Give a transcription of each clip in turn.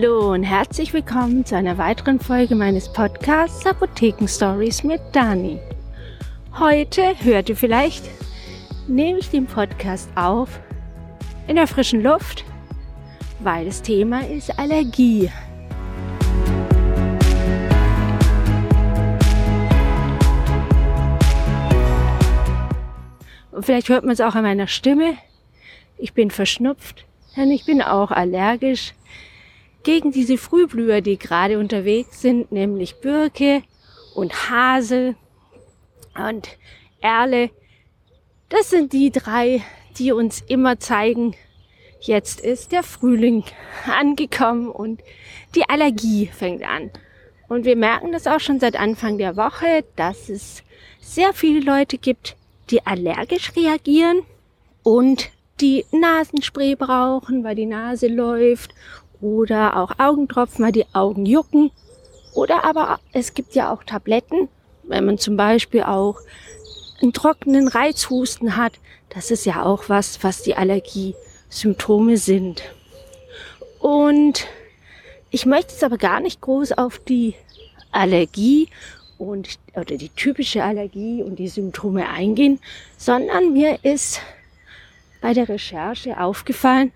Hallo und herzlich willkommen zu einer weiteren Folge meines Podcasts Apotheken Stories mit Dani. Heute hört ihr vielleicht, nehme ich den Podcast auf in der frischen Luft, weil das Thema ist Allergie. Und vielleicht hört man es auch an meiner Stimme. Ich bin verschnupft, denn ich bin auch allergisch gegen diese Frühblüher, die gerade unterwegs sind, nämlich Birke und Hasel und Erle. Das sind die drei, die uns immer zeigen, jetzt ist der Frühling angekommen und die Allergie fängt an. Und wir merken das auch schon seit Anfang der Woche, dass es sehr viele Leute gibt, die allergisch reagieren und die Nasenspray brauchen, weil die Nase läuft oder auch Augentropfen, weil die Augen jucken. Oder aber es gibt ja auch Tabletten, wenn man zum Beispiel auch einen trockenen Reizhusten hat. Das ist ja auch was, was die Allergiesymptome sind. Und ich möchte jetzt aber gar nicht groß auf die Allergie und oder die typische Allergie und die Symptome eingehen, sondern mir ist bei der Recherche aufgefallen,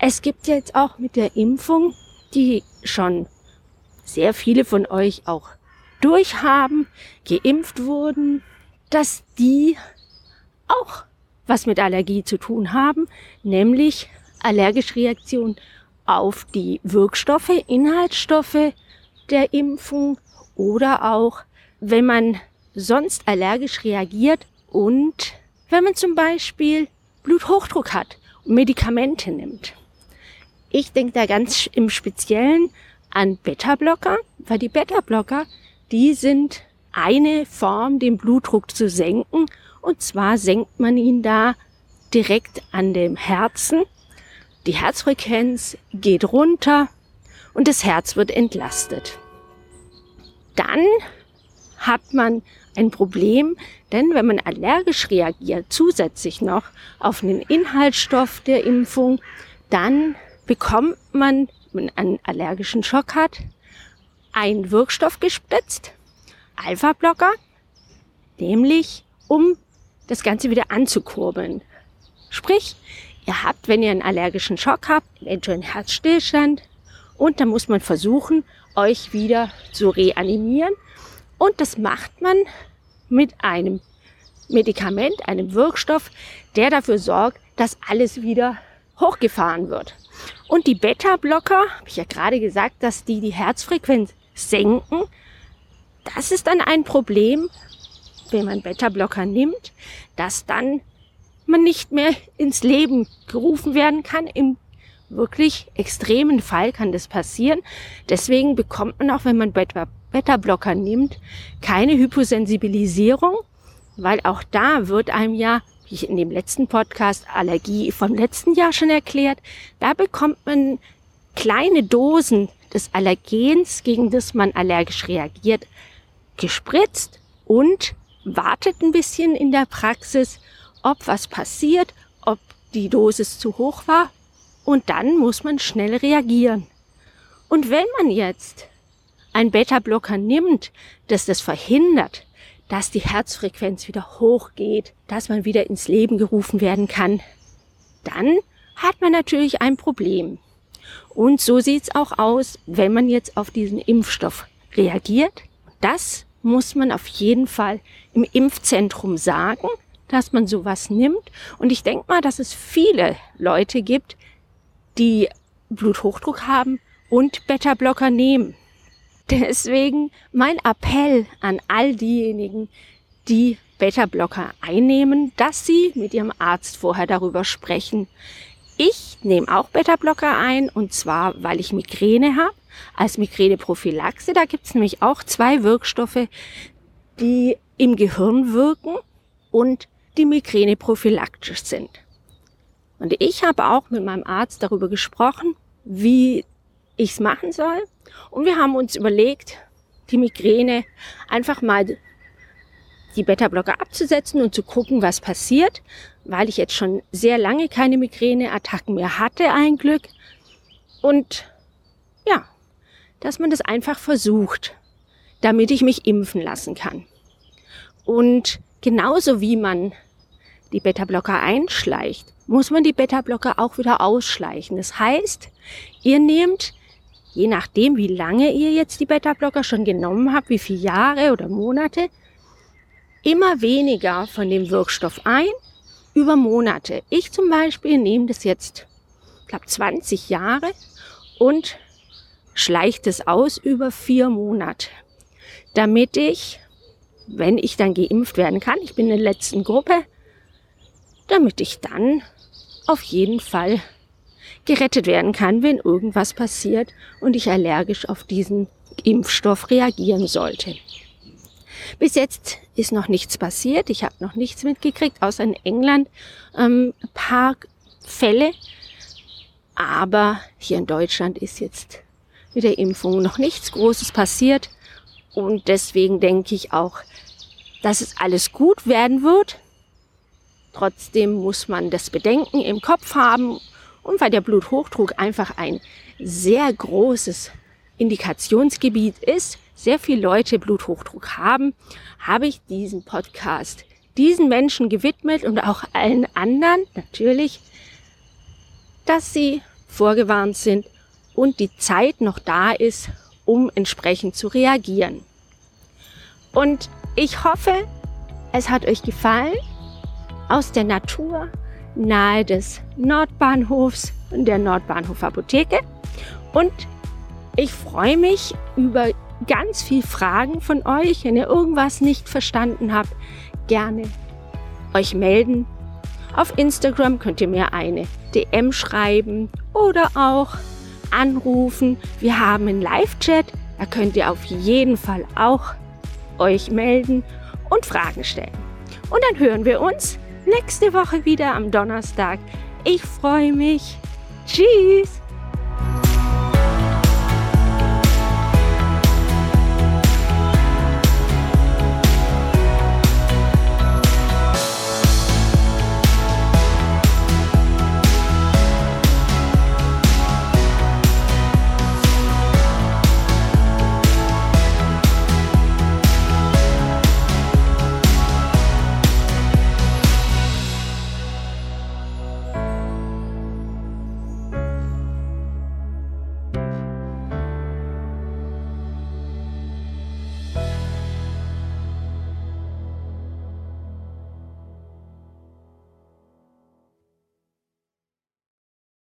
es gibt jetzt auch mit der Impfung, die schon sehr viele von euch auch durchhaben, geimpft wurden, dass die auch was mit Allergie zu tun haben, nämlich allergische Reaktion auf die Wirkstoffe, Inhaltsstoffe der Impfung oder auch wenn man sonst allergisch reagiert und wenn man zum Beispiel Bluthochdruck hat und Medikamente nimmt. Ich denke da ganz im Speziellen an Beta-Blocker, weil die Beta-Blocker, die sind eine Form, den Blutdruck zu senken. Und zwar senkt man ihn da direkt an dem Herzen. Die Herzfrequenz geht runter und das Herz wird entlastet. Dann hat man ein Problem, denn wenn man allergisch reagiert, zusätzlich noch auf einen Inhaltsstoff der Impfung, dann bekommt man, wenn man einen allergischen Schock hat, einen Wirkstoff gespritzt, Alpha-Blocker, nämlich um das Ganze wieder anzukurbeln. Sprich, ihr habt, wenn ihr einen allergischen Schock habt, eventuell einen Herzstillstand und dann muss man versuchen, euch wieder zu reanimieren und das macht man mit einem Medikament, einem Wirkstoff, der dafür sorgt, dass alles wieder hochgefahren wird. Und die Beta-Blocker, habe ich ja gerade gesagt, dass die die Herzfrequenz senken. Das ist dann ein Problem, wenn man Beta-Blocker nimmt, dass dann man nicht mehr ins Leben gerufen werden kann. Im wirklich extremen Fall kann das passieren. Deswegen bekommt man auch, wenn man Beta Beta-Blocker nimmt, keine Hyposensibilisierung, weil auch da wird einem ja, wie ich in dem letzten Podcast Allergie vom letzten Jahr schon erklärt, da bekommt man kleine Dosen des Allergens, gegen das man allergisch reagiert, gespritzt und wartet ein bisschen in der Praxis, ob was passiert, ob die Dosis zu hoch war und dann muss man schnell reagieren. Und wenn man jetzt ein Beta-Blocker nimmt, dass das verhindert, dass die Herzfrequenz wieder hochgeht, dass man wieder ins Leben gerufen werden kann, dann hat man natürlich ein Problem. Und so sieht's auch aus, wenn man jetzt auf diesen Impfstoff reagiert. Das muss man auf jeden Fall im Impfzentrum sagen, dass man sowas nimmt. Und ich denke mal, dass es viele Leute gibt, die Bluthochdruck haben und Beta-Blocker nehmen. Deswegen mein Appell an all diejenigen, die Beta-Blocker einnehmen, dass sie mit ihrem Arzt vorher darüber sprechen. Ich nehme auch Beta-Blocker ein und zwar, weil ich Migräne habe. Als Migräneprophylaxe, da gibt es nämlich auch zwei Wirkstoffe, die im Gehirn wirken und die Migräne prophylaktisch sind. Und ich habe auch mit meinem Arzt darüber gesprochen, wie ich es machen soll. Und wir haben uns überlegt, die Migräne einfach mal die Beta-Blocker abzusetzen und zu gucken, was passiert, weil ich jetzt schon sehr lange keine Migräne-Attacken mehr hatte, ein Glück. Und ja, dass man das einfach versucht, damit ich mich impfen lassen kann. Und genauso wie man die Beta-Blocker einschleicht, muss man die Beta-Blocker auch wieder ausschleichen. Das heißt, ihr nehmt, je nachdem, wie lange ihr jetzt die Beta-Blocker schon genommen habt, wie viele Jahre oder Monate, immer weniger von dem Wirkstoff ein über Monate. Ich zum Beispiel nehme das jetzt, glaube, 20 Jahre und schleicht es aus über vier Monate, damit ich, wenn ich dann geimpft werden kann, ich bin in der letzten Gruppe, damit ich dann auf jeden Fall gerettet werden kann, wenn irgendwas passiert und ich allergisch auf diesen Impfstoff reagieren sollte. Bis jetzt ist noch nichts passiert. Ich habe noch nichts mitgekriegt, außer in England ähm, ein paar Fälle. Aber hier in Deutschland ist jetzt mit der Impfung noch nichts Großes passiert. Und deswegen denke ich auch, dass es alles gut werden wird. Trotzdem muss man das Bedenken im Kopf haben und weil der Bluthochdruck einfach ein sehr großes Indikationsgebiet ist, sehr viele Leute Bluthochdruck haben, habe ich diesen Podcast diesen Menschen gewidmet und auch allen anderen natürlich, dass sie vorgewarnt sind und die Zeit noch da ist, um entsprechend zu reagieren. Und ich hoffe, es hat euch gefallen aus der Natur nahe des Nordbahnhofs und der Nordbahnhof Apotheke. Und ich freue mich über ganz viel Fragen von euch. Wenn ihr irgendwas nicht verstanden habt, gerne euch melden. Auf Instagram könnt ihr mir eine DM schreiben oder auch anrufen. Wir haben einen Live-Chat. Da könnt ihr auf jeden Fall auch euch melden und Fragen stellen. Und dann hören wir uns nächste Woche wieder am Donnerstag. Ich freue mich. Tschüss.